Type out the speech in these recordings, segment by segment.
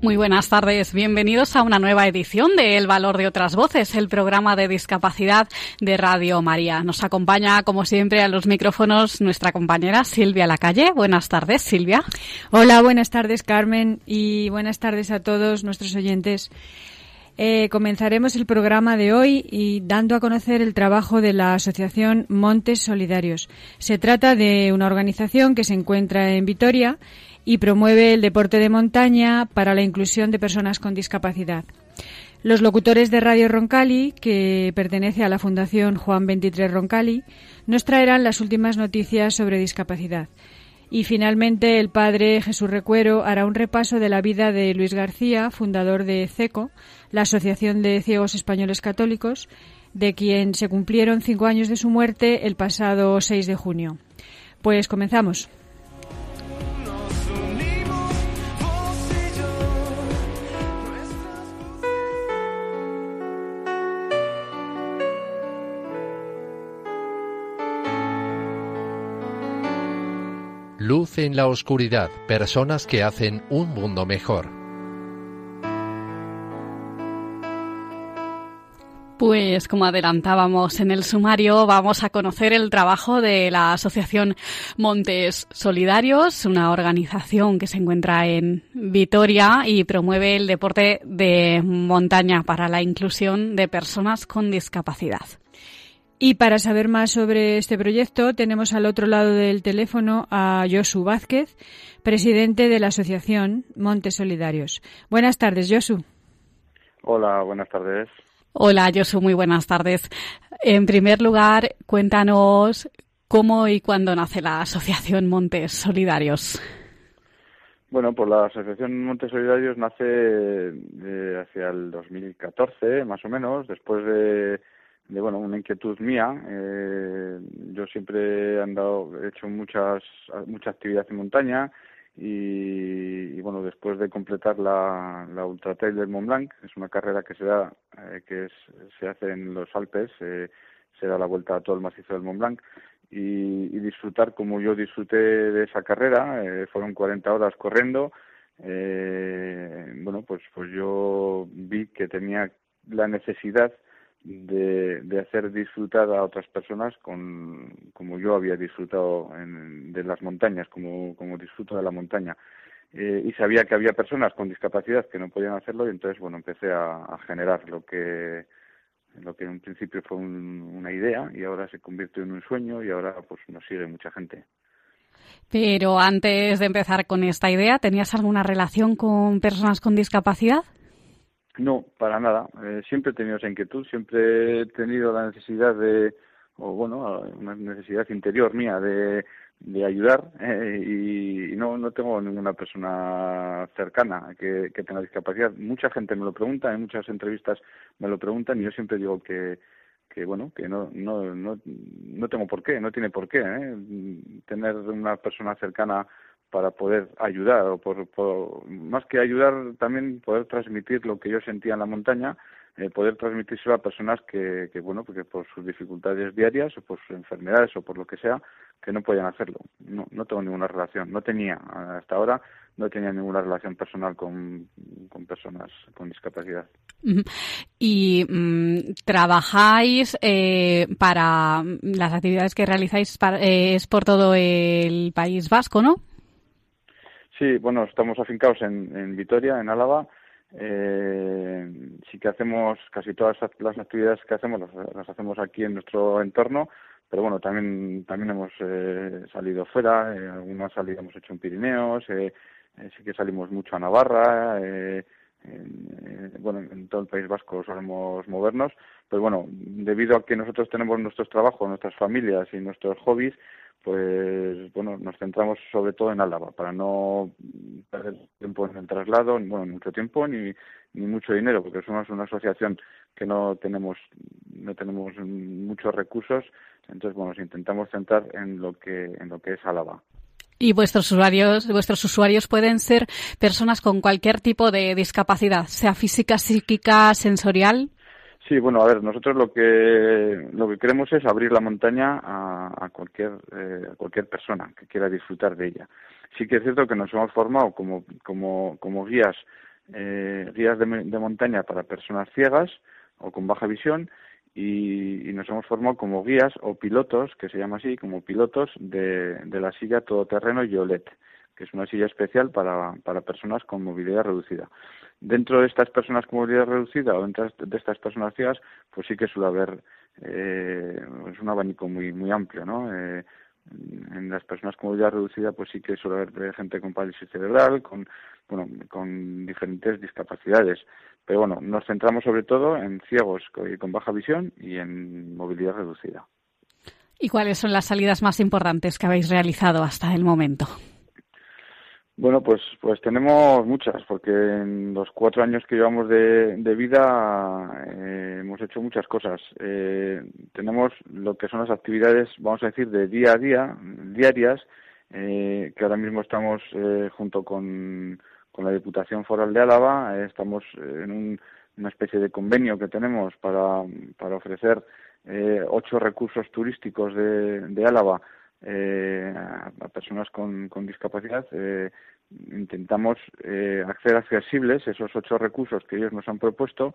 Muy buenas tardes, bienvenidos a una nueva edición de El Valor de otras Voces, el programa de discapacidad de Radio María. Nos acompaña, como siempre, a los micrófonos nuestra compañera Silvia Lacalle. Buenas tardes, Silvia. Hola, buenas tardes Carmen y buenas tardes a todos nuestros oyentes. Eh, comenzaremos el programa de hoy y dando a conocer el trabajo de la Asociación Montes Solidarios. Se trata de una organización que se encuentra en Vitoria y promueve el deporte de montaña para la inclusión de personas con discapacidad. Los locutores de Radio Roncali, que pertenece a la Fundación Juan 23 Roncali, nos traerán las últimas noticias sobre discapacidad. Y finalmente el padre Jesús Recuero hará un repaso de la vida de Luis García, fundador de CECO, la Asociación de Ciegos Españoles Católicos, de quien se cumplieron cinco años de su muerte el pasado 6 de junio. Pues comenzamos. En la oscuridad, personas que hacen un mundo mejor. Pues como adelantábamos en el sumario, vamos a conocer el trabajo de la Asociación Montes Solidarios, una organización que se encuentra en Vitoria y promueve el deporte de montaña para la inclusión de personas con discapacidad. Y para saber más sobre este proyecto, tenemos al otro lado del teléfono a Josu Vázquez, presidente de la Asociación Montes Solidarios. Buenas tardes, Josu. Hola, buenas tardes. Hola, Josu, muy buenas tardes. En primer lugar, cuéntanos cómo y cuándo nace la Asociación Montes Solidarios. Bueno, pues la Asociación Montes Solidarios nace eh, hacia el 2014, más o menos, después de, de bueno, una inquietud mía. Eh, yo siempre he andado, he hecho muchas, mucha actividad en montaña y, y, bueno, después de completar la, la Ultra Trail del Mont Blanc, es una carrera que se da, eh, que es, se hace en los Alpes, eh, se da la vuelta a todo el macizo del Mont Blanc y, y disfrutar como yo disfruté de esa carrera, eh, fueron 40 horas corriendo, eh, bueno, pues, pues yo vi que tenía la necesidad de, de hacer disfrutar a otras personas con como yo había disfrutado en, de las montañas, como, como disfruto de la montaña. Eh, y sabía que había personas con discapacidad que no podían hacerlo y entonces bueno empecé a, generar lo que lo que en un principio fue un, una idea y ahora se convirtió en un sueño y ahora pues nos sigue mucha gente. Pero antes de empezar con esta idea, ¿tenías alguna relación con personas con discapacidad? No, para nada. Eh, siempre he tenido esa inquietud, siempre he tenido la necesidad de, o bueno, una necesidad interior mía de, de ayudar eh, y, no, no tengo ninguna persona cercana que, que tenga discapacidad. Mucha gente me lo pregunta, en muchas entrevistas me lo preguntan y yo siempre digo que, que bueno, que no, no, no, no tengo por qué, no tiene por qué ¿eh? tener una persona cercana para poder ayudar o por, por, más que ayudar también poder transmitir lo que yo sentía en la montaña eh, poder transmitírselo a personas que, que bueno porque por sus dificultades diarias o por sus enfermedades o por lo que sea que no podían hacerlo. No no tengo ninguna relación no tenía hasta ahora no tenía ninguna relación personal con, con personas con discapacidad. Y mm, trabajáis eh, para las actividades que realizáis eh, es por todo el País Vasco, ¿no? Sí, bueno, estamos afincados en, en Vitoria, en Álava. Eh, sí que hacemos casi todas las actividades que hacemos las, las hacemos aquí en nuestro entorno, pero bueno, también también hemos eh, salido fuera, eh, salidas hemos hecho en Pirineos, eh, eh, sí que salimos mucho a Navarra, eh, en, eh, bueno, en todo el País Vasco solemos movernos, pero bueno, debido a que nosotros tenemos nuestros trabajos, nuestras familias y nuestros hobbies, pues nos centramos sobre todo en Álava para no perder tiempo en el traslado, bueno, mucho tiempo ni, ni mucho dinero, porque somos una asociación que no tenemos no tenemos muchos recursos, entonces bueno, nos intentamos centrar en lo que en lo que es Álava. Y vuestros usuarios, vuestros usuarios pueden ser personas con cualquier tipo de discapacidad, sea física, psíquica, sensorial. Sí, bueno, a ver, nosotros lo que lo que queremos es abrir la montaña a, cualquier eh, a cualquier persona que quiera disfrutar de ella. Sí que es cierto que nos hemos formado como como como guías eh, guías de, de montaña para personas ciegas o con baja visión y, y, nos hemos formado como guías o pilotos, que se llama así, como pilotos de, de la silla todoterreno Yolet, que es una silla especial para, para personas con movilidad reducida. Dentro de estas personas con movilidad reducida o dentro de estas personas ciegas, pues sí que suele haber eh, es un abanico muy muy amplio, ¿no? Eh, en las personas con movilidad reducida, pues sí que suele haber gente con parálisis cerebral, con bueno, con diferentes discapacidades. Pero bueno, nos centramos sobre todo en ciegos con baja visión y en movilidad reducida. ¿Y cuáles son las salidas más importantes que habéis realizado hasta el momento? Bueno, pues, pues tenemos muchas, porque en los cuatro años que llevamos de, de vida eh, hemos hecho muchas cosas. Eh, tenemos lo que son las actividades, vamos a decir, de día a día, diarias, eh, que ahora mismo estamos eh, junto con, con la Diputación Foral de Álava, eh, estamos en un, una especie de convenio que tenemos para, para ofrecer eh, ocho recursos turísticos de, de Álava eh, a, personas con, con discapacidad. Eh, intentamos eh, hacer accesibles esos ocho recursos que ellos nos han propuesto,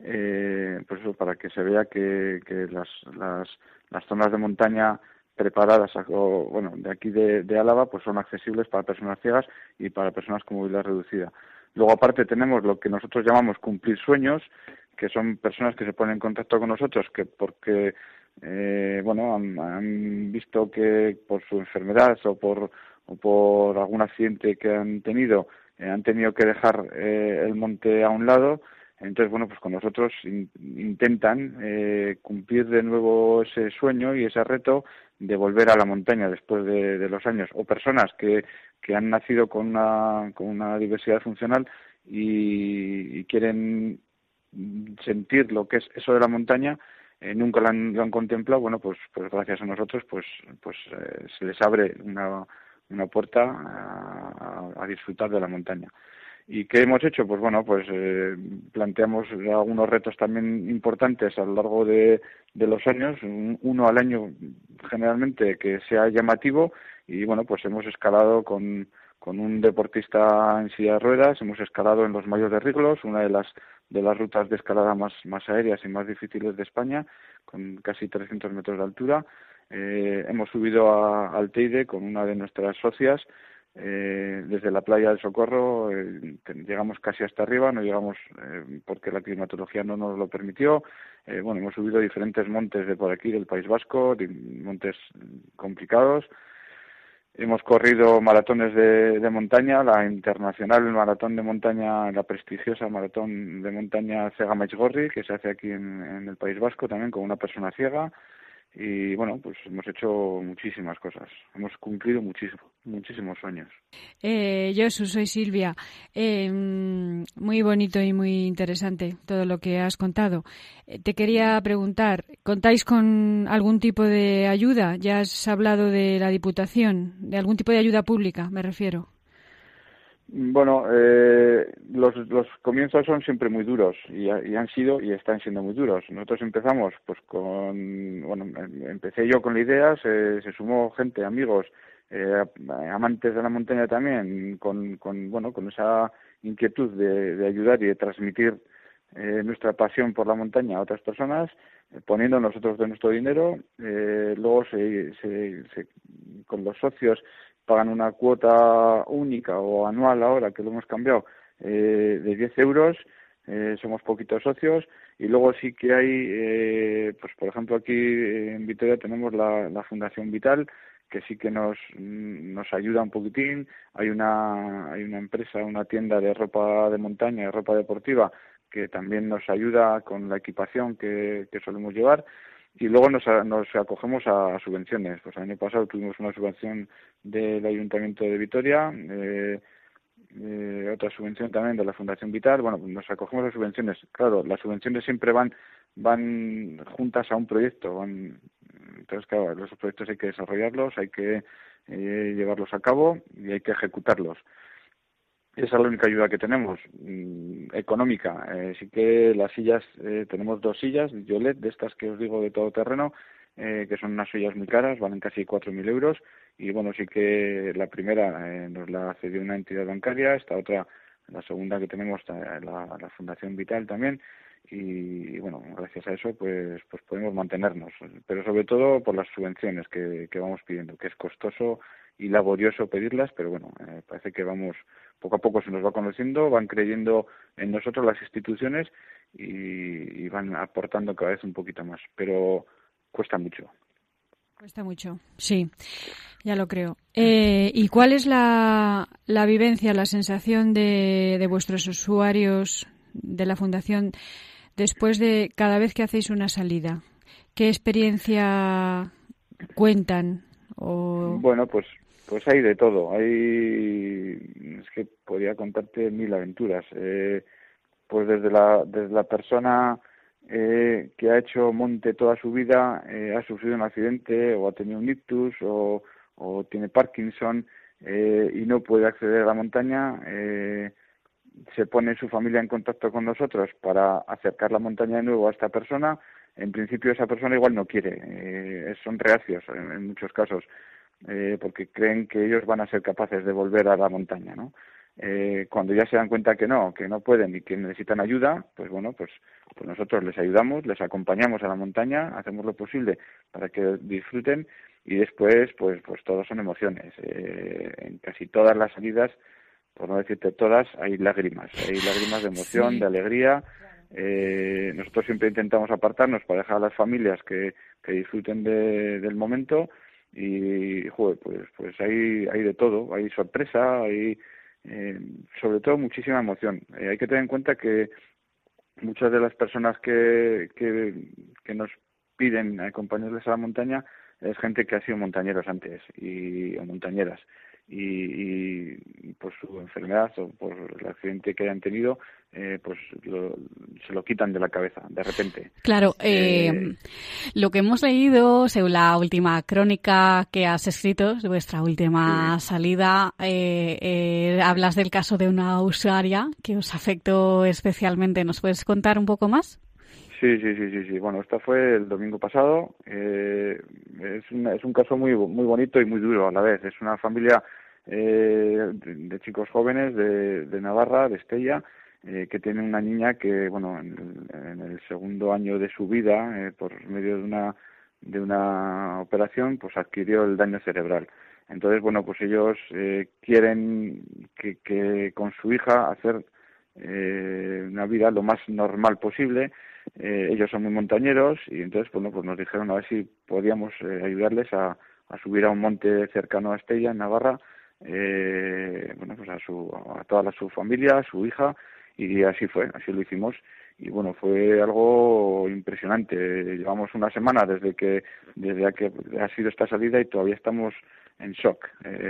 eh, pues eso, para que se vea que, que las, las, las zonas de montaña preparadas o, bueno de aquí de, de Álava pues son accesibles para personas ciegas y para personas con movilidad reducida luego aparte tenemos lo que nosotros llamamos cumplir sueños que son personas que se ponen en contacto con nosotros que porque eh, bueno han, visto que por su enfermedad o por o por algún accidente que han tenido eh, han tenido que dejar eh, el monte a un lado entonces, bueno, pues con nosotros in, intentan eh, cumplir de nuevo ese sueño y ese reto de volver a la montaña después de, de los años. O personas que, que han nacido con una, con una diversidad funcional y, y quieren sentir lo que es eso de la montaña eh, nunca lo han, lo han, contemplado, bueno, pues, pues gracias a nosotros, pues, pues eh, se les abre una, una puerta a, a, disfrutar de la montaña. ¿Y qué hemos hecho? Pues bueno, pues eh, planteamos algunos retos también importantes a lo largo de, de los años, uno al año generalmente que sea llamativo y bueno, pues hemos escalado con, con un deportista en silla de ruedas, hemos escalado en los Mayos de Riglos, una de las de las rutas de escalada más, más aéreas y más difíciles de España, con casi 300 metros de altura. Eh, hemos subido a, al Teide con una de nuestras socias, eh, desde la playa del Socorro eh, llegamos casi hasta arriba, no llegamos eh, porque la climatología no nos lo permitió. Eh, bueno, hemos subido diferentes montes de por aquí, del País Vasco, montes complicados. Hemos corrido maratones de, de, montaña, la internacional maratón de montaña, la prestigiosa maratón de montaña Cega Mechgorri, que se hace aquí en, en el País Vasco también con una persona ciega y bueno, pues hemos hecho muchísimas cosas, hemos cumplido muchísimo, muchísimos sueños. Eh, yo soy Silvia. Eh, muy bonito y muy interesante todo lo que has contado. Eh, te quería preguntar, ¿contáis con algún tipo de ayuda? Ya has hablado de la Diputación, de algún tipo de ayuda pública, me refiero. Bueno, eh, los, los comienzos son siempre muy duros y, y, han sido y están siendo muy duros. Nosotros empezamos, pues con, bueno, em, empecé yo con la idea, se, sumó gente, amigos, eh, amantes de la montaña también, con, con, bueno, con esa inquietud de, de ayudar y de transmitir eh, nuestra pasión por la montaña a otras personas, eh, poniendo nosotros de nuestro dinero. Eh, luego se, se, con los socios pagan una cuota única o anual ahora que lo hemos cambiado eh, de 10 euros eh, somos poquitos socios y luego sí que hay eh, pues por ejemplo aquí en Vitoria tenemos la, Fundación Vital que sí que nos mm, nos ayuda un poquitín. Hay una hay una empresa, una tienda de ropa de montaña, de ropa deportiva que también nos ayuda con la equipación que, que solemos llevar y luego nos, nos acogemos a subvenciones. Pues el año pasado tuvimos una subvención del Ayuntamiento de Vitoria, eh, eh, otra subvención también de la Fundación Vital. Bueno, pues nos acogemos a subvenciones. Claro, las subvenciones siempre van van juntas a un proyecto. Van, entonces, claro, los proyectos hay que desarrollarlos, hay que eh, llevarlos a cabo y hay que ejecutarlos. Esa es la única ayuda que tenemos, mm, económica. Eh, sí que las sillas, eh, tenemos dos sillas, Yolet, de estas que os digo de todo terreno, eh, que son unas sillas muy caras, valen casi 4.000 euros. Y bueno, sí que la primera eh, nos la cedió una entidad bancaria, esta otra, la segunda que tenemos, la, la Fundación Vital también. Y bueno, gracias a eso pues pues podemos mantenernos, pero sobre todo por las subvenciones que, que vamos pidiendo, que es costoso y laborioso pedirlas, pero bueno, eh, parece que vamos poco a poco se nos va conociendo, van creyendo en nosotros las instituciones y, y van aportando cada vez un poquito más, pero cuesta mucho. Cuesta mucho, sí, ya lo creo. Eh, ¿Y cuál es la, la vivencia, la sensación de, de vuestros usuarios de la Fundación después de cada vez que hacéis una salida? ¿Qué experiencia cuentan? O... Bueno, pues pues hay de todo. Hay es que podría contarte mil aventuras. Eh, pues desde la desde la persona eh, que ha hecho monte toda su vida, eh, ha sufrido un accidente o ha tenido un ictus o, tiene Parkinson eh, y no puede acceder a la montaña, eh, se pone su familia en contacto con nosotros para acercar la montaña de nuevo a esta persona. En principio esa persona igual no quiere, eh, son reacios en muchos casos, eh, porque creen que ellos van a ser capaces de volver a la montaña, ¿no? Eh, cuando ya se dan cuenta que no, que no pueden y que necesitan ayuda, pues bueno, pues, pues nosotros les ayudamos, les acompañamos a la montaña, hacemos lo posible para que disfruten y después, pues, pues todos son emociones. Eh, en casi todas las salidas, por no decirte todas, hay lágrimas, hay lágrimas de emoción, Sí. de alegría. Eh, nosotros siempre intentamos apartarnos para dejar a las familias que, que disfruten de- del momento y, joder, pues, pues hay, hay de todo, hay sorpresa, hay eh, sobre todo muchísima emoción. Eh, hay que tener en cuenta que muchas de las personas que, que, que nos piden acompañarles a la montaña es gente que ha sido montañeros antes y o montañeras y, y por su enfermedad o por el accidente que hayan tenido eh, pues lo- se lo quitan de la cabeza de repente Claro, eh, Eh, lo que hemos leído según la última crónica que has escrito, vuestra última salida, eh, eh, hablas del caso de una usuaria que os afectó especialmente. ¿Nos puedes contar un poco más? Sí, sí, sí, sí, sí. Bueno, esto fue el domingo pasado. Eh, es, una- es un caso muy muy bonito y muy duro a la vez. Es una familia eh, de, chicos jóvenes de, de Navarra, de Estella, eh, que tiene una niña que, bueno, en el, en el segundo año de su vida, eh, por medio de una de una operación, pues adquirió el daño cerebral. Entonces, bueno, pues ellos eh, quieren que, que con su hija hacer eh, una vida lo más normal posible. Eh, ellos son muy montañeros y entonces, bueno, pues nos dijeron a ver si podíamos eh, ayudarles a, a subir a un monte cercano a Estella, en Navarra, eh, bueno, pues a, su, a toda la, su familia, a su hija, y así fue, así lo hicimos. Y bueno, fue algo impresionante. Llevamos una semana desde que, desde que ha sido esta salida y todavía estamos en shock.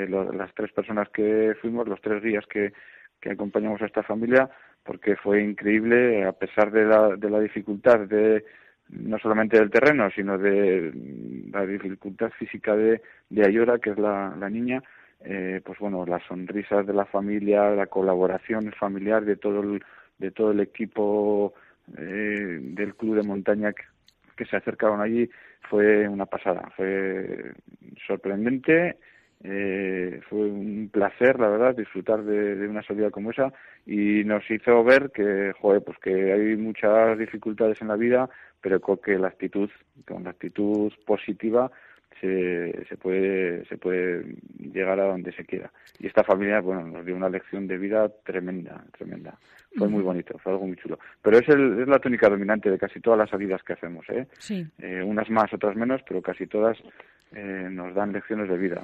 Lo- las tres personas que fuimos, los tres días que, que acompañamos a esta familia, porque fue increíble, a pesar de la, de la dificultad de no solamente del terreno, sino de la dificultad física de, de Ayora, que es la, la niña, eh, pues bueno, las sonrisas de la familia, la colaboración familiar de todo el, de todo el equipo eh, del club de montaña que, que se acercaron allí fue una pasada, fue sorprendente, eh, fue un placer, la verdad, disfrutar de, de una salida como esa y nos hizo ver que, joder, pues que hay muchas dificultades en la vida, pero con que la actitud, con la actitud positiva se, se puede se puede llegar a donde se quiera. Y esta familia, bueno, nos dio una lección de vida tremenda, tremenda. Fue muy bonito, fue algo muy chulo. Pero es, el, es la tónica dominante de casi todas las salidas que hacemos, ¿eh? Sí. Eh, unas más, otras menos, pero casi todas eh, nos dan lecciones de vida.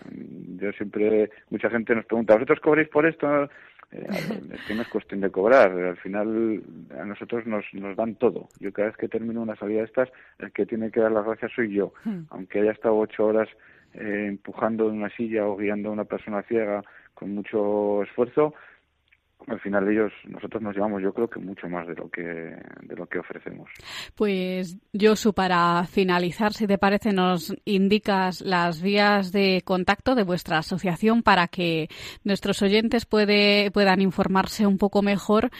Yo siempre, mucha gente nos pregunta, ¿vosotros cobréis por esto? Eh, es que no es cuestión de cobrar, al final a nosotros nos, nos dan todo. Yo cada vez que termino una salida de estas, el que tiene que dar las gracias soy yo, aunque haya estado ocho horas eh, empujando en una silla o guiando a una persona ciega con mucho esfuerzo, al final ellos, nosotros nos llevamos yo creo que mucho más de lo que, de lo que ofrecemos. Pues Josu, para finalizar, si te parece, nos indicas las vías de contacto de vuestra asociación para que nuestros oyentes puede, puedan informarse un poco mejor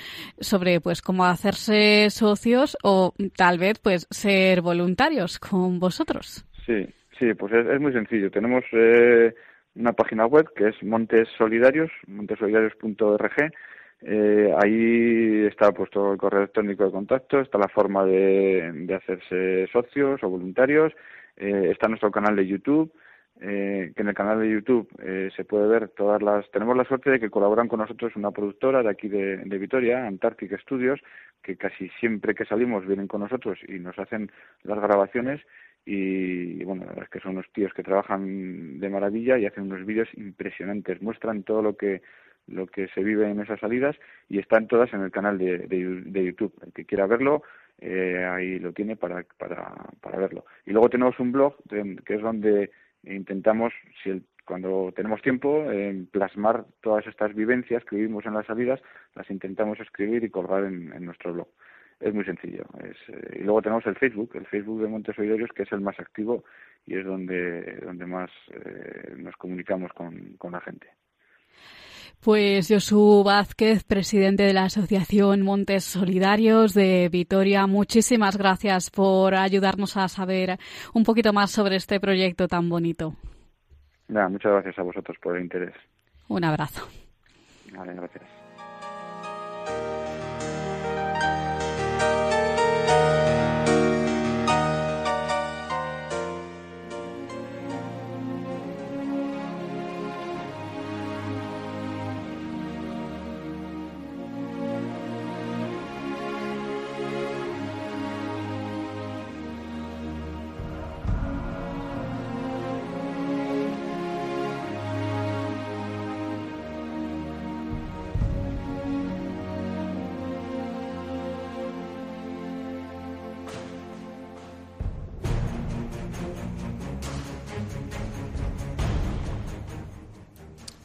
sobre pues cómo hacerse socios o tal vez pues ser voluntarios con vosotros. Sí, sí, pues es, es muy sencillo. Tenemos eh, una página web que es Montes Solidarios, montesolidarios.org. Eh, ahí está puesto el correo electrónico de contacto, está la forma de, de hacerse socios o voluntarios, eh, está nuestro canal de YouTube, eh, que en el canal de YouTube eh, se puede ver todas las... Tenemos la suerte de que colaboran con nosotros una productora de aquí de, de Vitoria, Antarctic Studios, que casi siempre que salimos vienen con nosotros y nos hacen las grabaciones y bueno, la verdad es que son unos tíos que trabajan de maravilla y hacen unos vídeos impresionantes, muestran todo lo que lo que se vive en esas salidas y están todas en el canal de, de, de YouTube. El que quiera verlo, eh, ahí lo tiene para, para, para verlo. Y luego tenemos un blog que es donde intentamos, si el- cuando tenemos tiempo, eh, plasmar todas estas vivencias que vivimos en las salidas, las intentamos escribir y colgar en, en nuestro blog. Es muy sencillo. Es, eh, y luego tenemos el Facebook, el Facebook de Montes Oidorios, que es el más activo y es donde, donde más eh, nos comunicamos con, con la gente. Pues Josu Vázquez, presidente de la Asociación Montes Solidarios de Vitoria, muchísimas gracias por ayudarnos a saber un poquito más sobre este proyecto tan bonito. Nada, muchas gracias a vosotros por el interés. Un abrazo. Vale, gracias.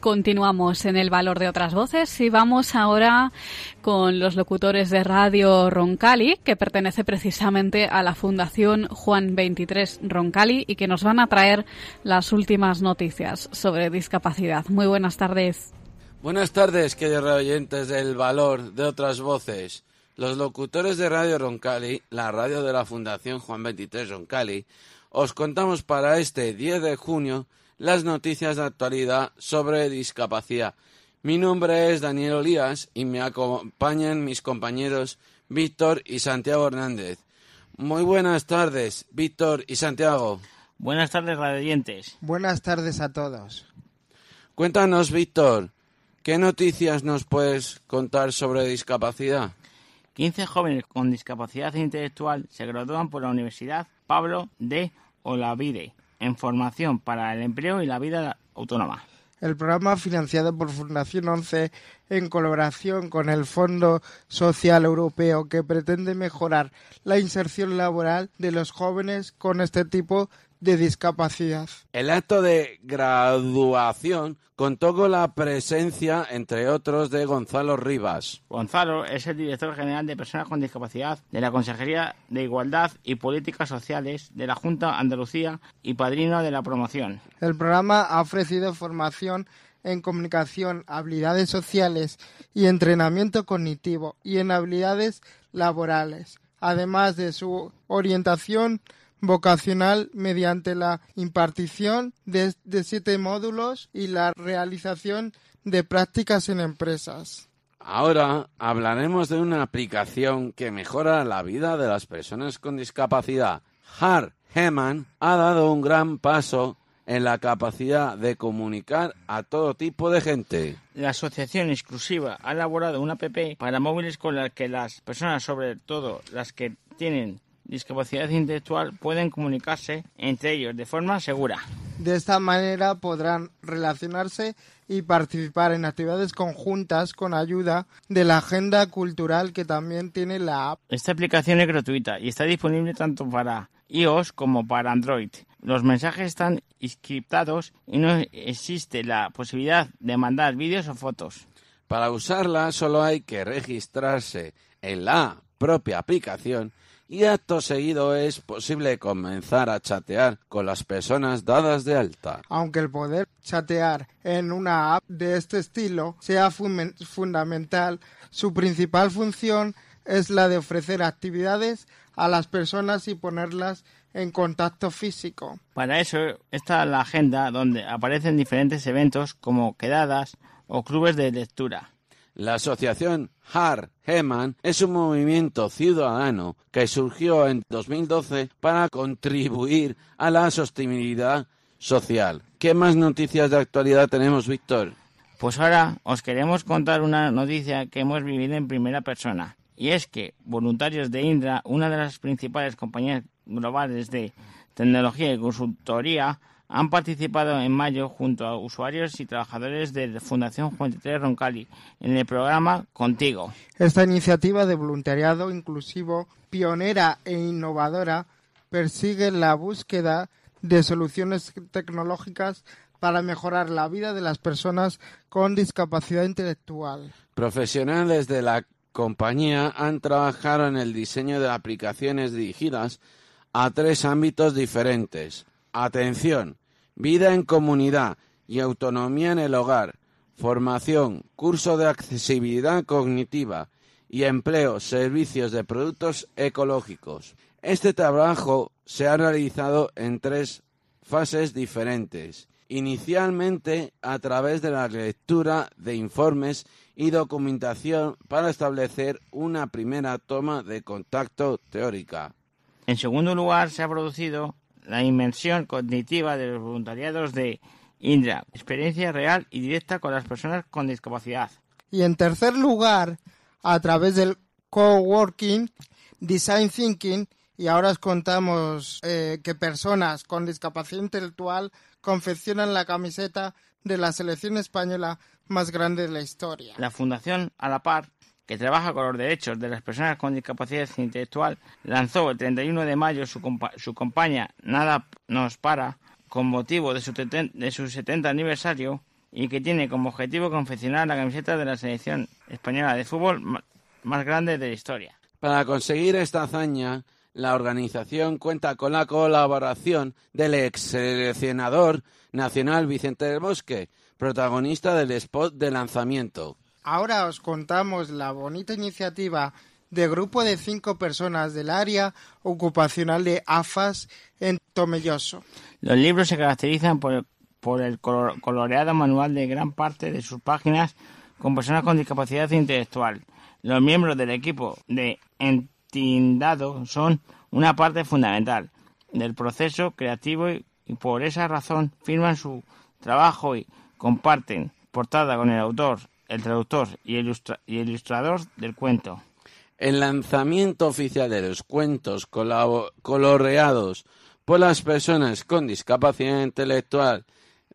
Continuamos en el valor de otras voces y vamos ahora con los locutores de Radio Roncali, que pertenece precisamente a la Fundación Juan 23 Roncali y que nos van a traer las últimas noticias sobre discapacidad. Muy buenas tardes. Buenas tardes, queridos oyentes del valor de otras voces. Los locutores de Radio Roncali, la radio de la Fundación Juan 23 Roncali, os contamos para este 10 de junio las noticias de actualidad sobre discapacidad. Mi nombre es Daniel Olías y me acompañan mis compañeros Víctor y Santiago Hernández. Muy buenas tardes, Víctor y Santiago. Buenas tardes, radioyentes. Buenas tardes a todos. Cuéntanos, Víctor, ¿qué noticias nos puedes contar sobre discapacidad? 15 jóvenes con discapacidad intelectual se gradúan por la Universidad Pablo de Olavide en formación para el empleo y la vida autónoma. El programa financiado por Fundación 11 en colaboración con el Fondo Social Europeo que pretende mejorar la inserción laboral de los jóvenes con este tipo de discapacidad. El acto de graduación contó con la presencia, entre otros, de Gonzalo Rivas. Gonzalo es el director general de Personas con Discapacidad de la Consejería de Igualdad y Políticas Sociales de la Junta Andalucía y padrino de la promoción. El programa ha ofrecido formación en comunicación, habilidades sociales y entrenamiento cognitivo y en habilidades laborales, además de su orientación vocacional mediante la impartición de, de siete módulos y la realización de prácticas en empresas. Ahora hablaremos de una aplicación que mejora la vida de las personas con discapacidad. Har Heman ha dado un gran paso en la capacidad de comunicar a todo tipo de gente. La Asociación Exclusiva ha elaborado una app para móviles con la que las personas, sobre todo las que tienen discapacidad intelectual, pueden comunicarse entre ellos de forma segura. De esta manera podrán relacionarse y participar en actividades conjuntas con ayuda de la agenda cultural que también tiene la app. Esta aplicación es gratuita y está disponible tanto para iOS como para Android. Los mensajes están encriptados y no existe la posibilidad de mandar vídeos o fotos. Para usarla solo hay que registrarse en la propia aplicación y acto seguido es posible comenzar a chatear con las personas dadas de alta. Aunque el poder chatear en una app de este estilo sea fun- fundamental, su principal función es la de ofrecer actividades a las personas y ponerlas en contacto físico. Para eso está la agenda donde aparecen diferentes eventos como quedadas o clubes de lectura. La asociación Har Heman es un movimiento ciudadano que surgió en 2012 para contribuir a la sostenibilidad social. ¿Qué más noticias de actualidad tenemos, Víctor? Pues ahora os queremos contar una noticia que hemos vivido en primera persona. Y es que voluntarios de Indra, una de las principales compañías globales de tecnología y consultoría, han participado en mayo junto a usuarios y trabajadores de la Fundación Juan 23 Roncali en el programa Contigo. Esta iniciativa de voluntariado inclusivo, pionera e innovadora, persigue la búsqueda de soluciones tecnológicas para mejorar la vida de las personas con discapacidad intelectual. Profesionales de la compañía han trabajado en el diseño de aplicaciones dirigidas a tres ámbitos diferentes. Atención, vida en comunidad y autonomía en el hogar, formación, curso de accesibilidad cognitiva y empleo, servicios de productos ecológicos. Este trabajo se ha realizado en tres fases diferentes. Inicialmente a través de la lectura de informes y documentación para establecer una primera toma de contacto teórica. En segundo lugar, se ha producido la inmersión cognitiva de los voluntariados de Indra, experiencia real y directa con las personas con discapacidad. Y en tercer lugar, a través del coworking, design thinking, y ahora os contamos eh, que personas con discapacidad intelectual confeccionan la camiseta de la selección española más grande de la historia. La Fundación A la Par, que trabaja con los derechos de las personas con discapacidad intelectual, lanzó el 31 de mayo su, compa- su campaña Nada nos para, con motivo de su, de su 70 aniversario, y que tiene como objetivo confeccionar la camiseta de la selección española de fútbol más grande de la historia. Para conseguir esta hazaña, la organización cuenta con la colaboración del ex seleccionador nacional Vicente del Bosque, protagonista del spot de lanzamiento. Ahora os contamos la bonita iniciativa de grupo de cinco personas del área ocupacional de AFAS en Tomelloso. Los libros se caracterizan por, el color- coloreado manual de gran parte de sus páginas con personas con discapacidad intelectual. Los miembros del equipo de Entindado son una parte fundamental del proceso creativo y por esa razón firman su trabajo y comparten portada con el autor, el traductor y el, ilustra- y el ilustrador del cuento. El lanzamiento oficial de los cuentos coloreados por las personas con discapacidad intelectual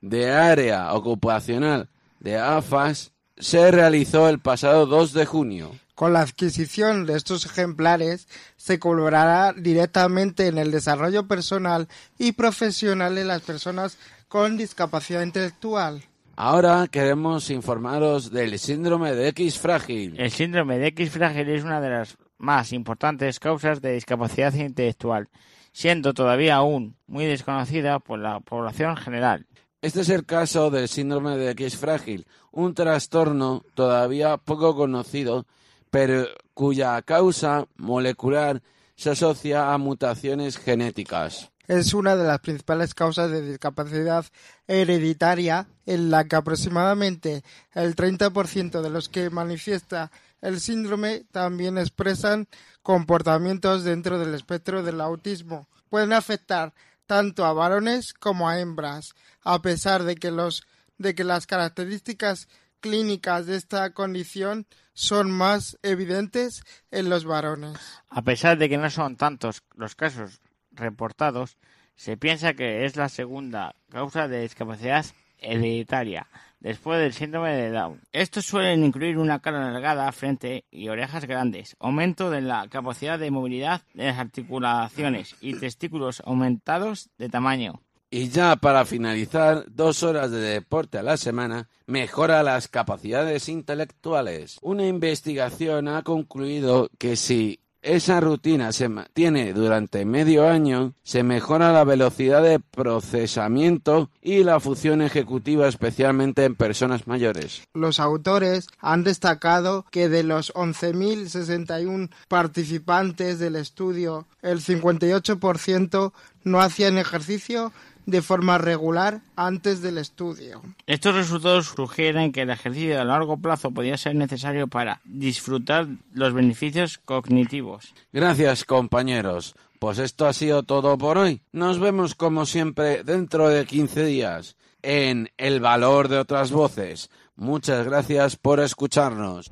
de área ocupacional de AFAS se realizó el pasado 2 de junio. Con la adquisición de estos ejemplares se colaborará directamente en el desarrollo personal y profesional de las personas con discapacidad intelectual. Ahora queremos informaros del síndrome de X frágil. El síndrome de X frágil es una de las más importantes causas de discapacidad intelectual, siendo todavía aún muy desconocida por la población general. Este es el caso del síndrome de X frágil, un trastorno todavía poco conocido, pero cuya causa molecular se asocia a mutaciones genéticas. Es una de las principales causas de discapacidad hereditaria en la que aproximadamente el 30% de los que manifiesta el síndrome también expresan comportamientos dentro del espectro del autismo. Pueden afectar tanto a varones como a hembras, a pesar de que los de que las características clínicas de esta condición son más evidentes en los varones. A pesar de que no son tantos los casos reportados, Se piensa que es la segunda causa de discapacidad hereditaria, después del síndrome de Down. Estos suelen incluir una cara alargada, frente y orejas grandes, aumento de la capacidad de movilidad de las articulaciones y testículos aumentados de tamaño. Y ya para finalizar, dos horas de deporte a la semana mejora las capacidades intelectuales. Una investigación ha concluido que si esa rutina se mantiene durante medio año, se mejora la velocidad de procesamiento y la función ejecutiva, especialmente en personas mayores. Los autores han destacado que de los 11.061 participantes del estudio, el 58% no hacían ejercicio de forma regular antes del estudio. Estos resultados sugieren que el ejercicio a largo plazo podría ser necesario para disfrutar los beneficios cognitivos. Gracias, compañeros. Pues esto ha sido todo por hoy. Nos vemos como siempre dentro de 15 días en El valor de otras voces. Muchas gracias por escucharnos.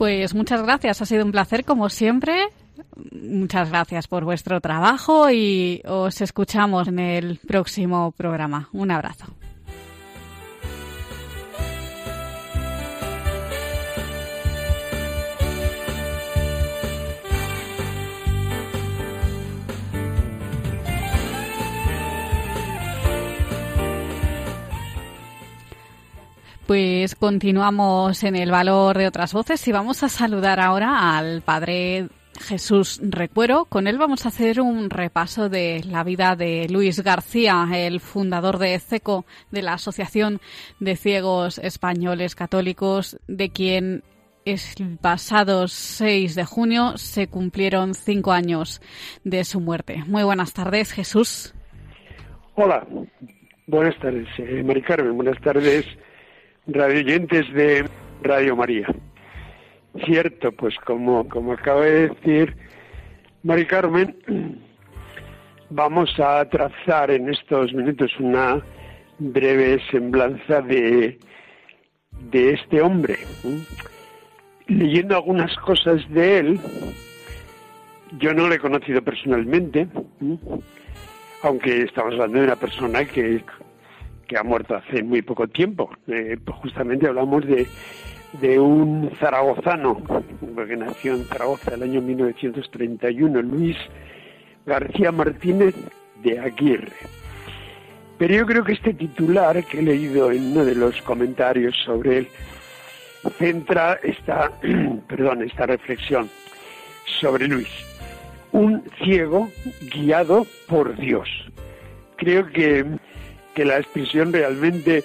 Pues muchas gracias, ha sido un placer como siempre. Muchas gracias por vuestro trabajo y os escuchamos en el próximo programa. Un abrazo. Pues continuamos en el valor de otras voces y vamos a saludar ahora al padre Jesús Recuero. Con él vamos a hacer un repaso de la vida de Luis García, el fundador de CECO, de la Asociación de Ciegos Españoles Católicos, de quien el pasado 6 de junio se cumplieron cinco años de su muerte. Muy buenas tardes, Jesús. Hola, buenas tardes, eh, Carmen, buenas tardes, radioyentes de Radio María. Cierto, pues como, como acaba de decir Mari Carmen, vamos a trazar en estos minutos una breve semblanza de, de este hombre. Leyendo algunas cosas de él, yo no lo he conocido personalmente, aunque estamos hablando de una persona que, que ha muerto hace muy poco tiempo. Eh, pues justamente hablamos de, de un zaragozano, porque nació en Zaragoza el año 1931, Luis García Martínez de Aguirre. Pero yo creo que este titular que he leído en uno de los comentarios sobre él centra esta, perdón, esta reflexión sobre Luis. Un ciego guiado por Dios. Creo que, que la expresión realmente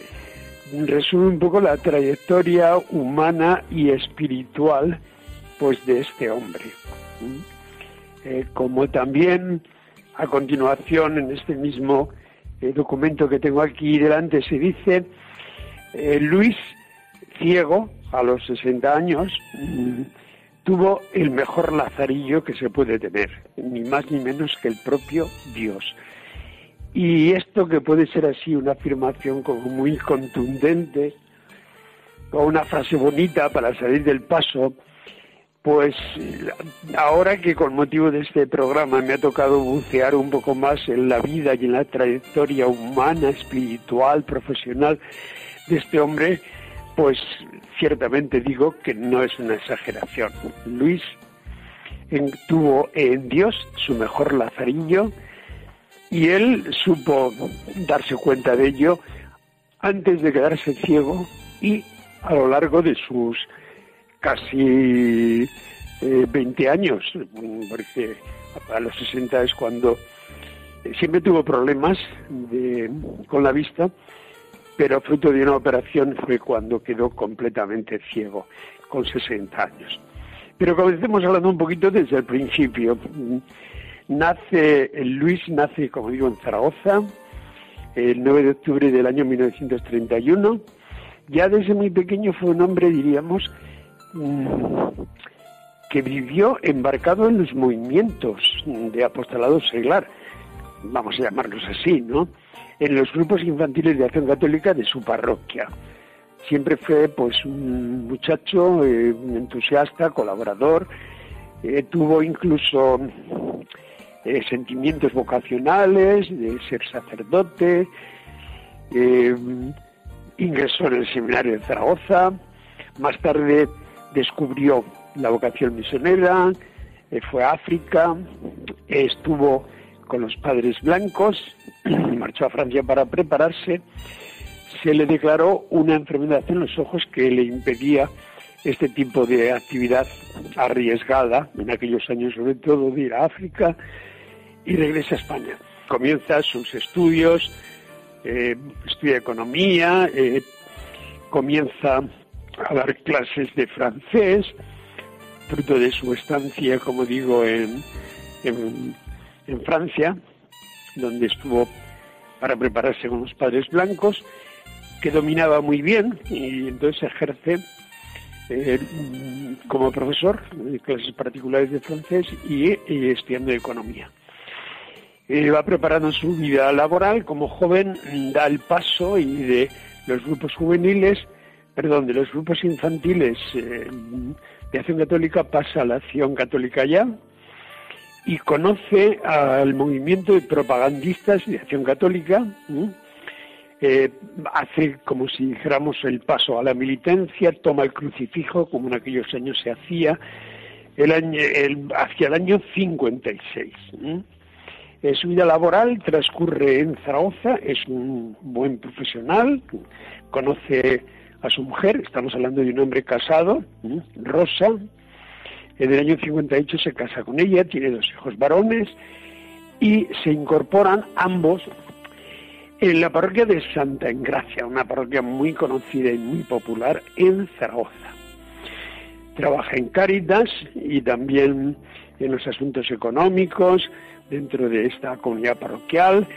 resume un poco la trayectoria humana y espiritual pues de este hombre. Eh, como también a continuación en este mismo eh, documento que tengo aquí delante se dice eh, Luis ciego a los 60 años tuvo el mejor lazarillo que se puede tener, ni más ni menos que el propio Dios. Y esto que puede ser así una afirmación como muy contundente, o una frase bonita para salir del paso, pues ahora que con motivo de este programa me ha tocado bucear un poco más en la vida y en la trayectoria humana, espiritual, profesional de este hombre, pues ciertamente digo que no es una exageración. Luis tuvo en Dios su mejor lazarillo y él supo darse cuenta de ello antes de quedarse ciego y a lo largo de sus casi eh, 20 años, mm, porque a los 60 es cuando eh, siempre tuvo problemas con la vista, pero fruto de una operación fue cuando quedó completamente ciego, con 60 años. Pero comencemos hablando un poquito desde el principio. Nace, Luis nace, como digo, en Zaragoza, el 9 de octubre del año 1931. Ya desde muy pequeño fue un hombre, diríamos, mm, que vivió embarcado en los movimientos de apostolado seglar, vamos a llamarlos así, ¿no? En los grupos infantiles de acción católica de su parroquia. siempre fue pues un muchacho eh, entusiasta, colaborador, eh, tuvo incluso sentimientos vocacionales de ser sacerdote, eh, ingresó en el seminario de Zaragoza, más tarde descubrió la vocación misionera, eh, fue a África, estuvo con los padres blancos, marchó a Francia para prepararse, se le declaró una enfermedad en los ojos que le impedía este tipo de actividad arriesgada, en aquellos años sobre todo, de ir a África y regresa a España. Comienza sus estudios, eh, estudia economía, eh, comienza a dar clases de francés, fruto de su estancia, como digo, en, en, Francia, donde estuvo para prepararse con los padres blancos, que dominaba muy bien y entonces ejerce eh, como profesor de clases particulares de francés y estudiando economía. Eh, va preparando su vida laboral como joven, da el paso y de los grupos juveniles, perdón, de los grupos infantiles eh, de Acción Católica pasa a la Acción Católica ya y conoce al movimiento de propagandistas de Acción Católica. Eh, hace como si dijéramos el paso a la militancia, toma el crucifijo como en aquellos años se hacía, el año, el, hacia el año 56. ¿m? Eh, su vida laboral transcurre en Zaragoza, es un buen profesional, conoce a su mujer, estamos hablando de un hombre casado. Rosa, en el año 58 se casa con ella, tiene dos hijos varones y se incorporan ambos en la parroquia de Santa Engracia, una parroquia muy conocida y muy popular en Zaragoza. Trabaja en Cáritas y también en los asuntos económicos dentro de esta comunidad parroquial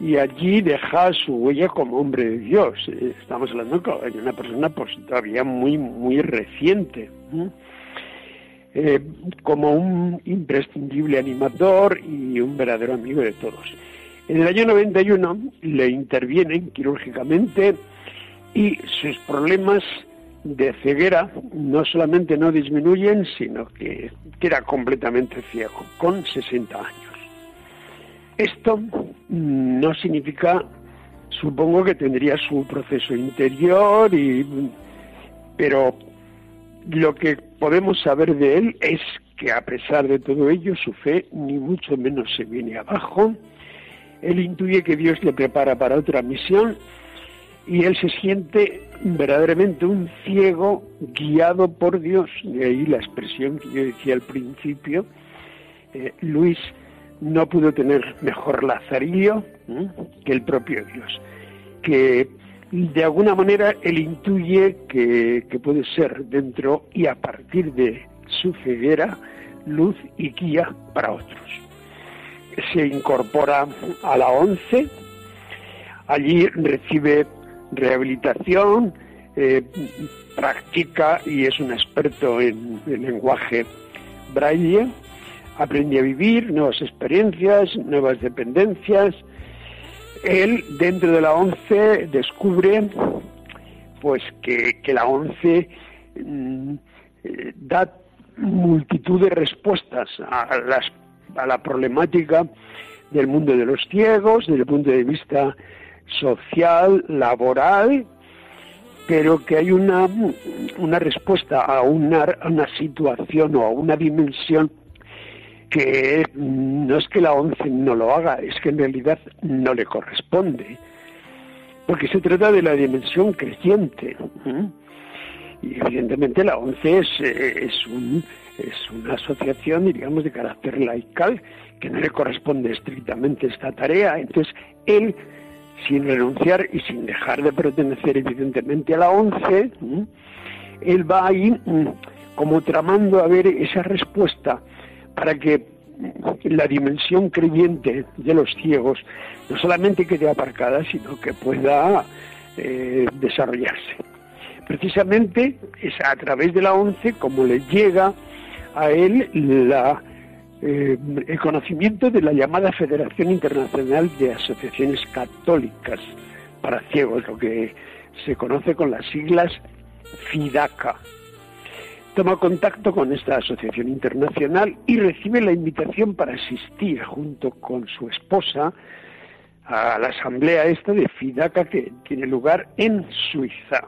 y allí deja su huella como hombre de Dios. Eh, Estamos hablando de una persona pues todavía muy muy reciente. Eh, como un imprescindible animador y un verdadero amigo de todos. En el año 91 le intervienen quirúrgicamente y sus problemas de ceguera no solamente no disminuyen, sino que queda completamente ciego, con 60 años. Esto no significa, supongo que tendría su proceso interior, y, pero lo que podemos saber de él es que a pesar de todo ello, su fe ni mucho menos se viene abajo. Él intuye que Dios le prepara para otra misión y él se siente verdaderamente un ciego guiado por Dios. De ahí la expresión que yo decía al principio. Eh, Luis no pudo tener mejor lazarillo que el propio Dios. Que de alguna manera él intuye que, que, puede ser dentro y a partir de su ceguera luz y guía para otros. Se incorpora a la ONCE, allí recibe rehabilitación, eh, practica y es un experto en el lenguaje braille, aprende a vivir nuevas experiencias, nuevas dependencias, él dentro de la ONCE descubre pues que, que la ONCE mm, eh, da multitud de respuestas a, las, a la problemática del mundo de los ciegos desde el punto de vista social, laboral, pero que hay una, una respuesta a una, a una situación o a una dimensión que no es que la ONCE no lo haga, es que en realidad no le corresponde, porque se trata de la dimensión creciente. ¿eh? Y evidentemente la ONCE es, es, un, es una asociación, digamos, de carácter laical, que no le corresponde estrictamente esta tarea. Entonces, él, sin renunciar y sin dejar de pertenecer evidentemente a la ONCE, ¿eh? él va ahí como tramando a ver esa respuesta para que la dimensión creyente de los ciegos no solamente quede aparcada, sino que pueda eh, desarrollarse. Precisamente es a través de la ONCE como le llega a él eh, el conocimiento de la llamada Federación Internacional de Asociaciones Católicas para Ciegos, lo que se conoce con las siglas FIDACA. Toma contacto con esta asociación internacional y recibe la invitación para asistir junto con su esposa a la asamblea esta de FIDACA que tiene lugar en Suiza.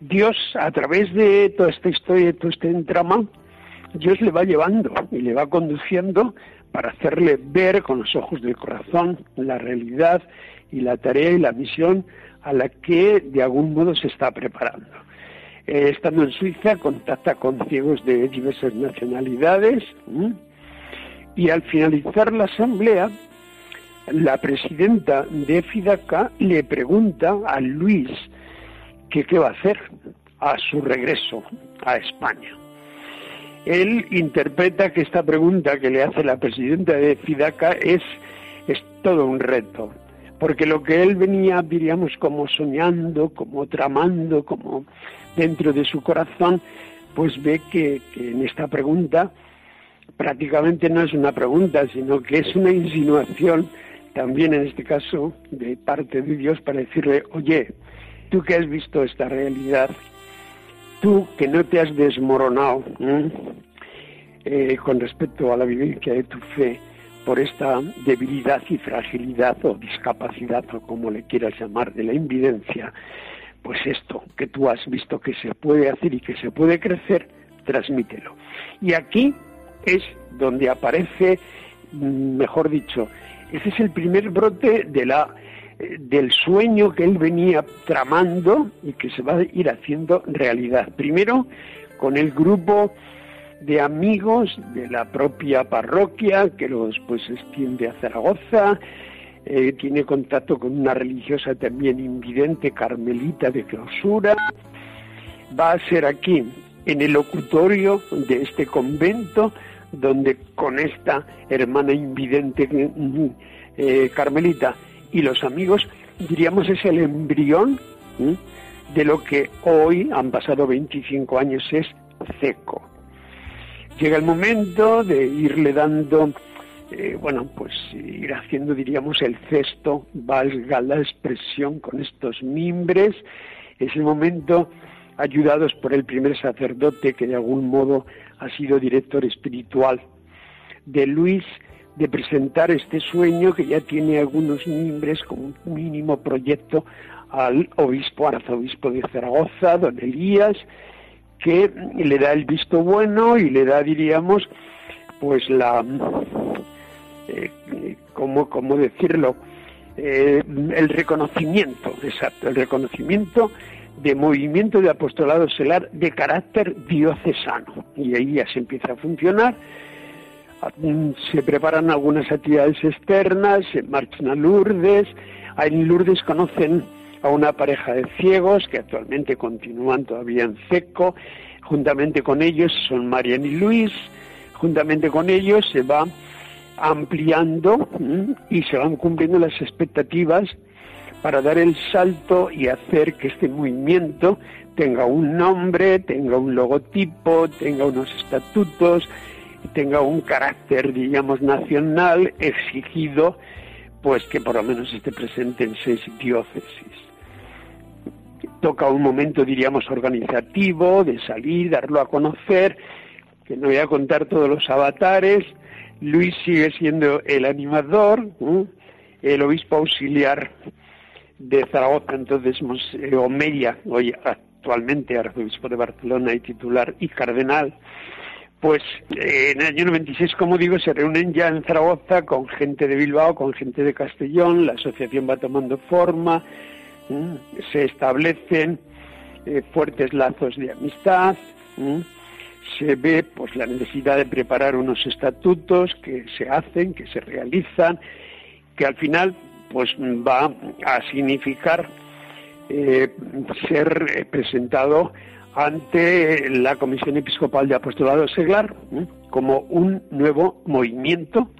Dios, a través de toda esta historia, de todo este entrama, Dios le va llevando y le va conduciendo para hacerle ver con los ojos del corazón la realidad y la tarea y la misión a la que de algún modo se está preparando. Eh, estando en Suiza, contacta con ciegos de diversas nacionalidades y al finalizar la asamblea, la presidenta de FIDACA le pregunta a Luis que qué va a hacer a su regreso a España. Él interpreta que esta pregunta que le hace la presidenta de FIDACA es, es todo un reto, porque lo que él venía, diríamos, como soñando, como tramando, como dentro de su corazón, pues ve que, en esta pregunta prácticamente no es una pregunta, sino que es una insinuación, también en este caso, de parte de Dios para decirle, oye, tú que has visto esta realidad, tú que no te has desmoronado. Eh, con respecto a la vivencia de tu fe por esta debilidad y fragilidad o discapacidad o como le quieras llamar de la invidencia, pues esto que tú has visto que se puede hacer y que se puede crecer, transmítelo. Y aquí es donde aparece, mm, mejor dicho, ese es el primer brote de la eh, del sueño que él venía tramando y que se va a ir haciendo realidad. Primero con el grupo de amigos de la propia parroquia que después se extiende a Zaragoza, eh, tiene contacto con una religiosa también invidente carmelita de clausura, va a ser aquí en el locutorio de este convento donde con esta hermana invidente eh, carmelita y los amigos, diríamos es el embrión de lo que hoy, han pasado 25 años, es seco. Llega el momento de irle dando, eh, bueno, pues ir haciendo, diríamos, el cesto, valga la expresión, con estos mimbres. Es el momento, ayudados por el primer sacerdote, que de algún modo ha sido director espiritual de Luis, de presentar este sueño que ya tiene algunos mimbres como un mínimo proyecto al obispo, arzobispo de Zaragoza, don Elías, que le da el visto bueno y le da, diríamos, pues la, eh, ¿cómo, cómo decirlo? Eh, el reconocimiento, exacto, el reconocimiento de movimiento de apostolado selar de carácter diocesano. Y ahí ya se empieza a funcionar se preparan algunas actividades externas, se marchan a Lourdes, en Lourdes conocen a una pareja de ciegos que actualmente continúan todavía en seco, juntamente con ellos son Marian y Luis, juntamente con ellos se va ampliando y se van cumpliendo las expectativas para dar el salto y hacer que este movimiento tenga un nombre, tenga un logotipo, tenga unos estatutos, tenga un carácter, digamos, nacional exigido, pues que por lo menos esté presente en seis diócesis. Toca un momento, diríamos, organizativo, de salir, darlo a conocer, que no voy a contar todos los avatares. Luis sigue siendo el animador, el obispo auxiliar de Zaragoza, entonces eh, Omeya, hoy actualmente arzobispo de Barcelona y titular y cardenal, pues eh, en el año 96, como digo, se reúnen ya en Zaragoza con gente de Bilbao, con gente de Castellón, la asociación va tomando forma, ¿m? se establecen eh, fuertes lazos de amistad, ¿m? se ve pues la necesidad de preparar unos estatutos que se hacen, que se realizan, que al final pues va a significar eh, ser eh, presentado ante la Comisión Episcopal de Apostolado Seglar ¿eh? como un nuevo movimiento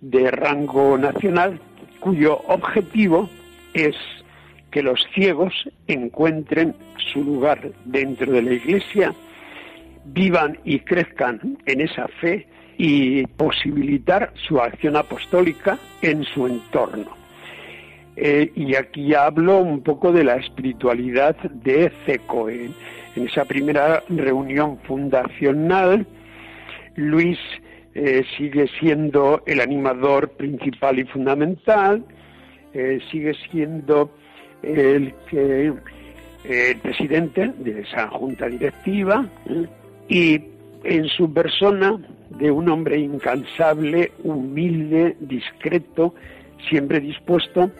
de rango nacional cuyo objetivo es que los ciegos encuentren su lugar dentro de la Iglesia, vivan y crezcan en esa fe y posibilitar su acción apostólica en su entorno. Eh, y aquí hablo un poco de la espiritualidad de CECO. En, esa primera reunión fundacional, Luis eh, sigue siendo el animador principal y fundamental, eh, sigue siendo el, que, el presidente de esa junta directiva ¿eh? y en su persona de un hombre incansable, humilde, discreto, siempre dispuesto,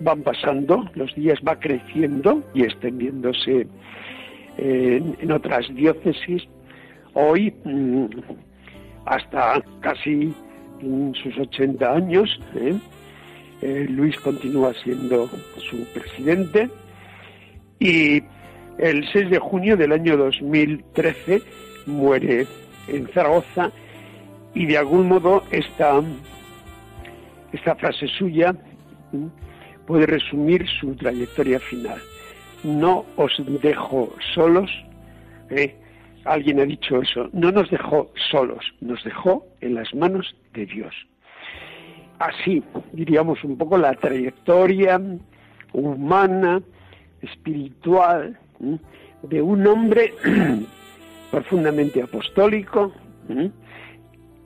van pasando, los días va creciendo y extendiéndose en, en otras diócesis. Hoy, mm, hasta casi en sus 80 años, ¿eh? Eh, Luis continúa siendo su presidente y el 6 de junio del año 2013 muere en Zaragoza y de algún modo esta, esta frase suya puede resumir su trayectoria final. No os dejo solos, ¿eh? alguien ha dicho eso, no nos dejó solos, nos dejó en las manos de Dios. Así, diríamos un poco la trayectoria humana, espiritual, de un hombre profundamente apostólico,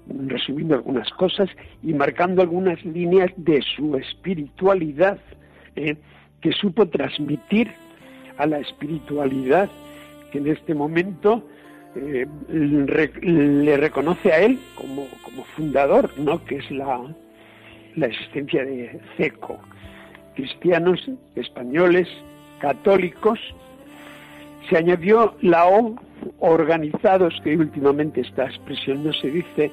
resumiendo algunas cosas y marcando algunas líneas de su espiritualidad ¿eh? que supo transmitir a la espiritualidad que en este momento eh, le, le reconoce a él como, como fundador, ¿no? que es la, la existencia de CECO, cristianos, españoles, católicos. Se añadió la O, organizados, que últimamente esta expresión no se dice,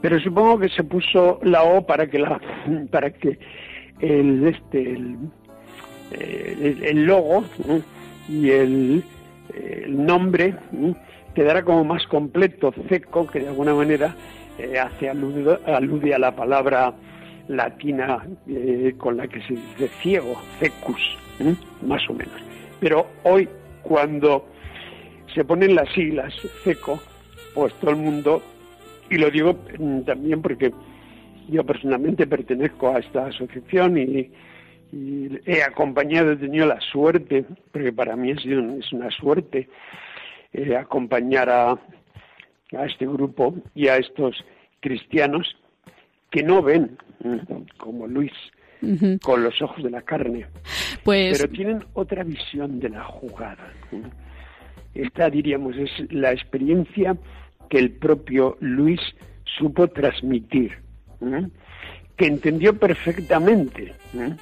pero supongo que se puso la O para que la para que el este el, el, el logo y el, nombre ¿no? quedara como más completo, ceco, que de alguna manera eh, hace alude, alude, a la palabra latina eh, con la que se dice ciego, cecus, más o menos. Pero hoy, cuando se ponen las siglas ceco, pues todo el mundo, y lo digo también porque yo personalmente pertenezco a esta asociación y, y he acompañado, he tenido la suerte, porque para mí es, es una suerte, eh, acompañar a, a este grupo y a estos cristianos que no ven como Luis uh -huh. con los ojos de la carne, pues... pero tienen otra visión de la jugada. Esta, diríamos, es la experiencia que el propio Luis supo transmitir, ¿eh? que entendió perfectamente. ¿eh?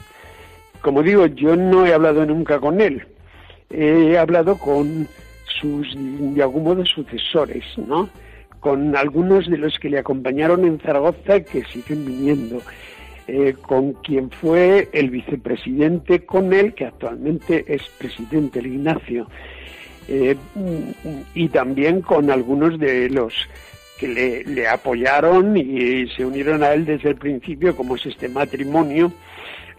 Como digo, yo no he hablado nunca con él, he hablado con sus, de algún modo, sucesores, ¿no? Con algunos de los que le acompañaron en Zaragoza que siguen viniendo, eh, con quien fue el vicepresidente con él, que actualmente es presidente, el Ignacio, eh, y también con algunos de los que le, le, apoyaron y se unieron a él desde el principio, como es este matrimonio,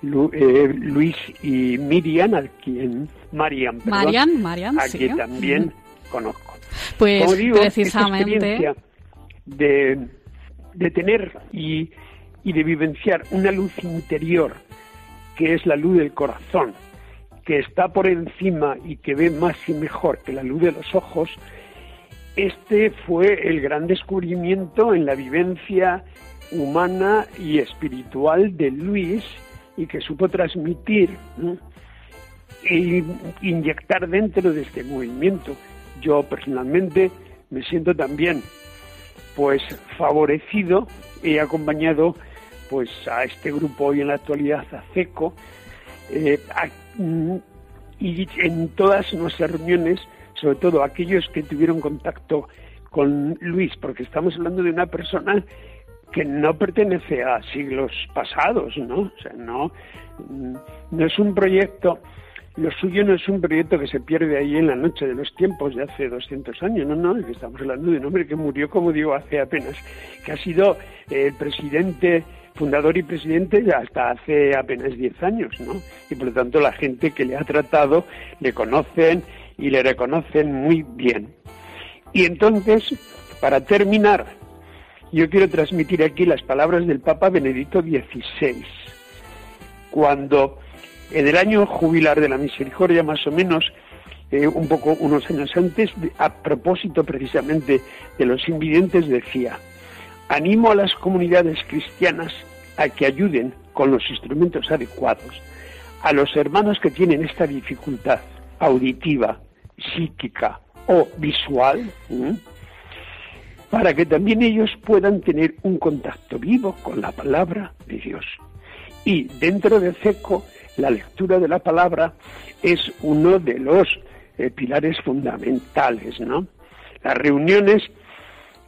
Lu, eh, Luis y Miriam, a quien Marian, perdón, Marian, Marian, a sí. quien también conozco. Pues Como digo, precisamente de, de tener y, y de vivenciar una luz interior que es la luz del corazón, que está por encima y que ve más y mejor que la luz de los ojos, este fue el gran descubrimiento en la vivencia humana y espiritual de Luis y que supo transmitir ¿no? e inyectar dentro de este movimiento. Yo personalmente me siento también pues favorecido, he acompañado pues a este grupo hoy en la actualidad a CECO eh, a, y en todas nuestras reuniones sobre todo aquellos que tuvieron contacto con Luis, porque estamos hablando de una persona que no pertenece a siglos pasados, ¿no? O sea, no, no es un proyecto, lo suyo no es un proyecto que se pierde ahí en la noche de los tiempos de hace 200 años, no, no, estamos hablando de un hombre que murió, como digo, hace apenas, que ha sido el presidente fundador y presidente hasta hace apenas 10 años, ¿no? Y por lo tanto la gente que le ha tratado le conocen y le reconocen muy bien. Y entonces, para terminar, yo quiero transmitir aquí las palabras del Papa Benedicto XVI, cuando En el año jubilar de la misericordia, más o menos, eh, un poco unos años antes, a propósito precisamente de los invidentes, decía, animo a las comunidades cristianas a que ayuden con los instrumentos adecuados a los hermanos que tienen esta dificultad auditiva, psíquica o visual, para que también ellos puedan tener un contacto vivo con la palabra de Dios. Y dentro de CECO, la lectura de la palabra es uno de los eh, pilares fundamentales, ¿no? Las reuniones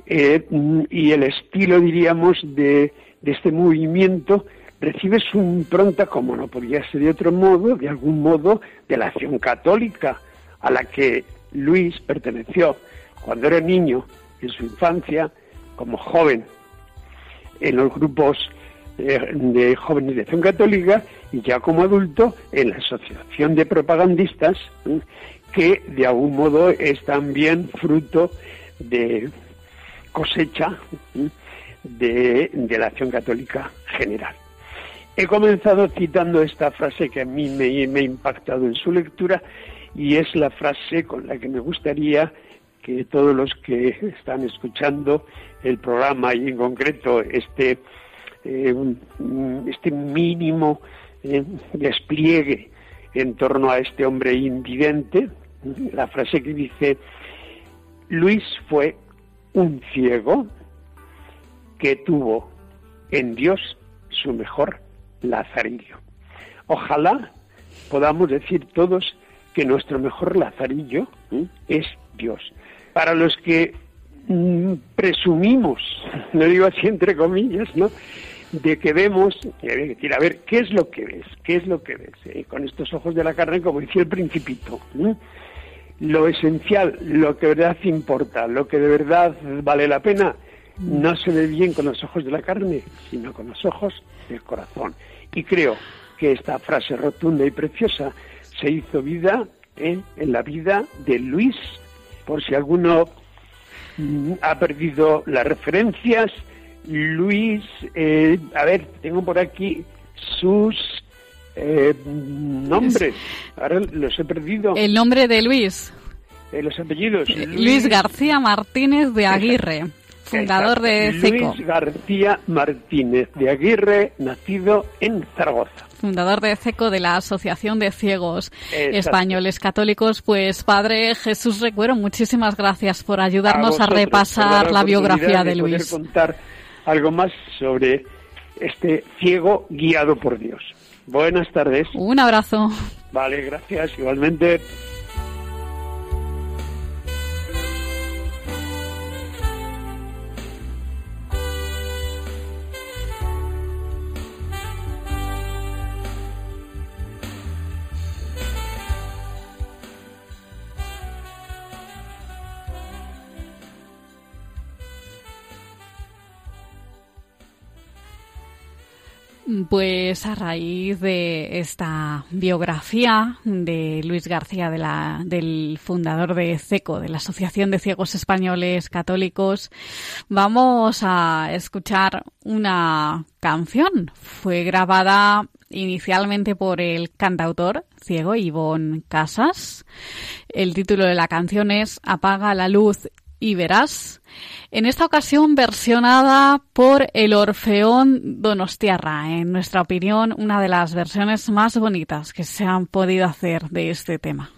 eh, mm, y el estilo, diríamos, de, de este movimiento recibe su impronta, como no podía ser de otro modo, de algún modo, de la acción católica a la que Luis perteneció cuando era niño, en su infancia, como joven, en los grupos de jóvenes de acción católica y ya como adulto en la asociación de propagandistas ¿eh? que de algún modo es también fruto de cosecha ¿eh? de, de la acción católica general. He comenzado citando esta frase que a mí me, me ha impactado en su lectura y es la frase con la que me gustaría que todos los que están escuchando el programa y en concreto este eh, este mínimo eh, despliegue en torno a este hombre invidente, la frase que dice, Luis fue un ciego que tuvo en Dios su mejor lazarillo. Ojalá podamos decir todos que nuestro mejor lazarillo ¿eh? es Dios. Para los que mm, presumimos, lo digo así entre comillas, ¿no? De que vemos, y hay que decir, a ver, ¿qué es lo que ves? ¿Qué es lo que ves? Eh, con estos ojos de la carne, como decía el principito. ¿no? Lo esencial, lo que de verdad importa, lo que de verdad vale la pena, no se ve bien con los ojos de la carne, sino con los ojos del corazón. Y creo que esta frase rotunda y preciosa se hizo vida en, en la vida de Luis, por si alguno mm, ha perdido las referencias. Luis, eh, a ver, tengo por aquí sus eh, nombres. Ahora los he perdido. El nombre de Luis. Eh, los apellidos. Luis García Martínez de Aguirre, fundador de. CECO. Luis García Martínez de Aguirre, nacido en Zaragoza. fundador de CECO de la Asociación de Ciegos Exacto. Españoles Católicos. Pues Padre Jesús Recuero, muchísimas gracias por ayudarnos a, vosotros repasar la biografía de poder Luis. contar algo más sobre este ciego guiado por Dios. Buenas tardes. Un abrazo. Vale, gracias. Igualmente. Pues a raíz de esta biografía de Luis García, del fundador de CECO, de la Asociación de Ciegos Españoles Católicos, vamos a escuchar una canción. Fue grabada inicialmente por el cantautor ciego Ivón Casas. El título de la canción es Apaga la luz y verás. En esta ocasión versionada por el Orfeón Donostiarra. En nuestra opinión, una de las versiones más bonitas que se han podido hacer de este tema.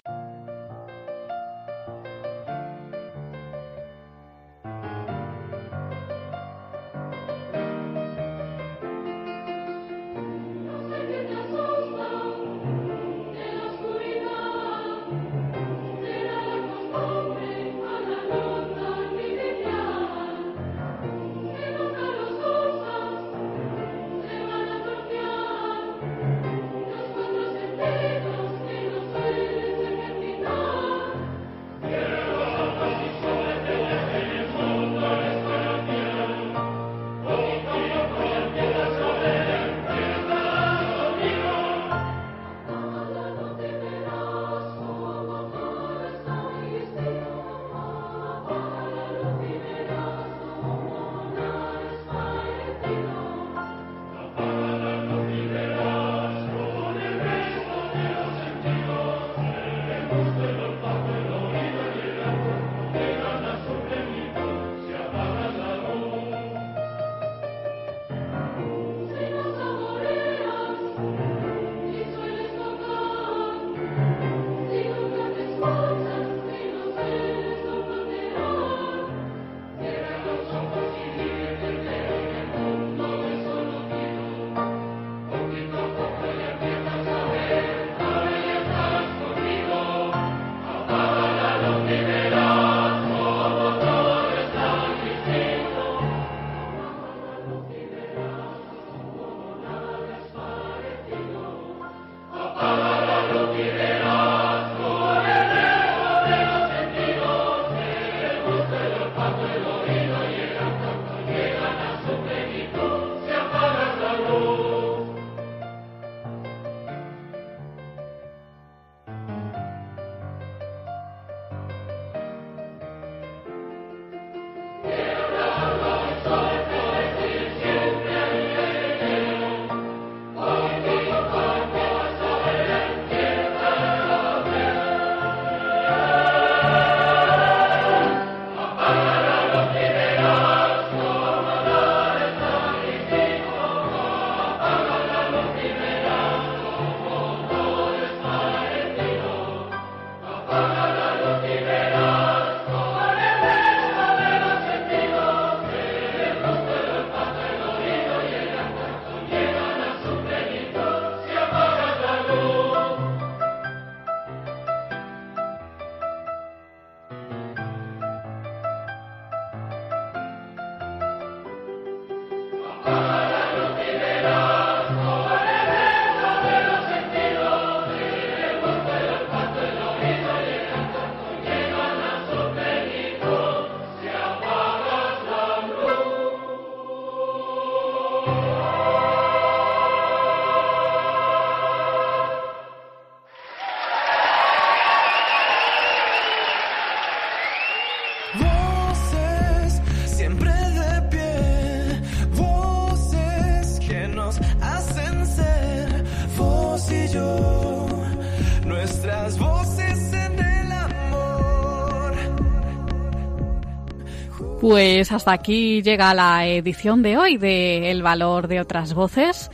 Pues hasta aquí llega la edición de hoy de El valor de otras voces.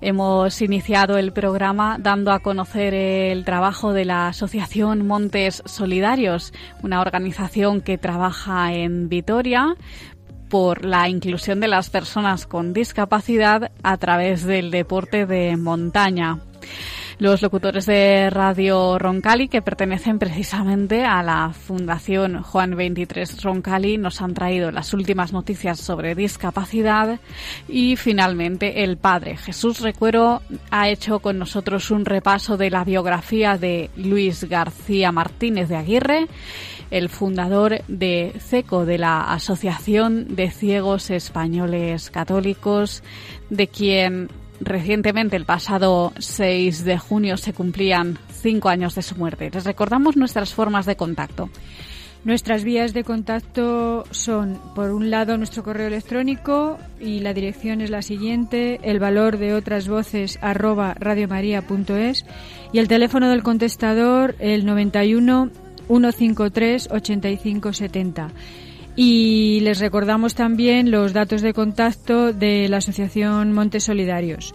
Hemos iniciado el programa dando a conocer el trabajo de la Asociación Montes Solidarios, una organización que trabaja en Vitoria por la inclusión de las personas con discapacidad a través del deporte de montaña. Los locutores de Radio Roncali, que pertenecen precisamente a la Fundación Juan 23 Roncali, nos han traído las últimas noticias sobre discapacidad y finalmente el padre Jesús Recuero ha hecho con nosotros un repaso de la biografía de Luis García Martínez de Aguirre el fundador de CECO, de la Asociación de Ciegos Españoles Católicos, de quien recientemente, el pasado 6 de junio, se cumplían cinco años de su muerte. Les recordamos nuestras formas de contacto. Nuestras vías de contacto son, por un lado, nuestro correo electrónico y la dirección es la siguiente, el valor de otras voces arroba radiomaria.es y el teléfono del contestador el 91 153 8570. Y les recordamos también los datos de contacto de la Asociación Montes Solidarios.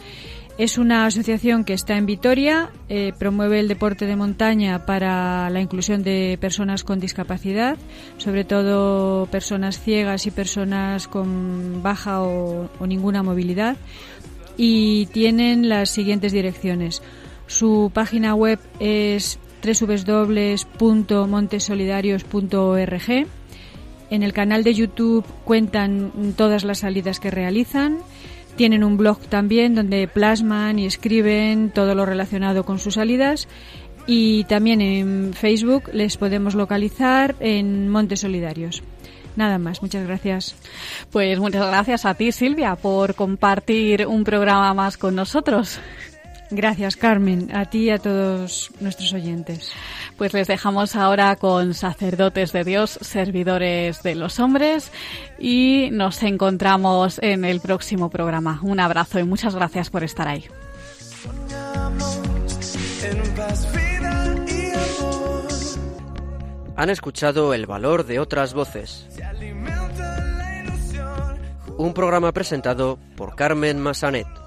Es una asociación que está en Vitoria, eh, promueve el deporte de montaña para la inclusión de personas con discapacidad, sobre todo personas ciegas y personas con baja o, o ninguna movilidad. Y tienen las siguientes direcciones. Su página web es www.montesolidarios.org. En el canal de YouTube cuentan todas las salidas que realizan. Tienen un blog también donde plasman y escriben todo lo relacionado con sus salidas. Y también en Facebook les podemos localizar en Montes Solidarios. Nada más, muchas gracias. Pues muchas gracias a ti, Silvia, por compartir un programa más con nosotros. Gracias, Carmen, a ti y a todos nuestros oyentes. Pues les dejamos ahora con sacerdotes de Dios, servidores de los hombres y nos encontramos en el próximo programa. Un abrazo y muchas gracias por estar ahí. Han escuchado El valor de otras voces, un programa presentado por Carmen Massanet.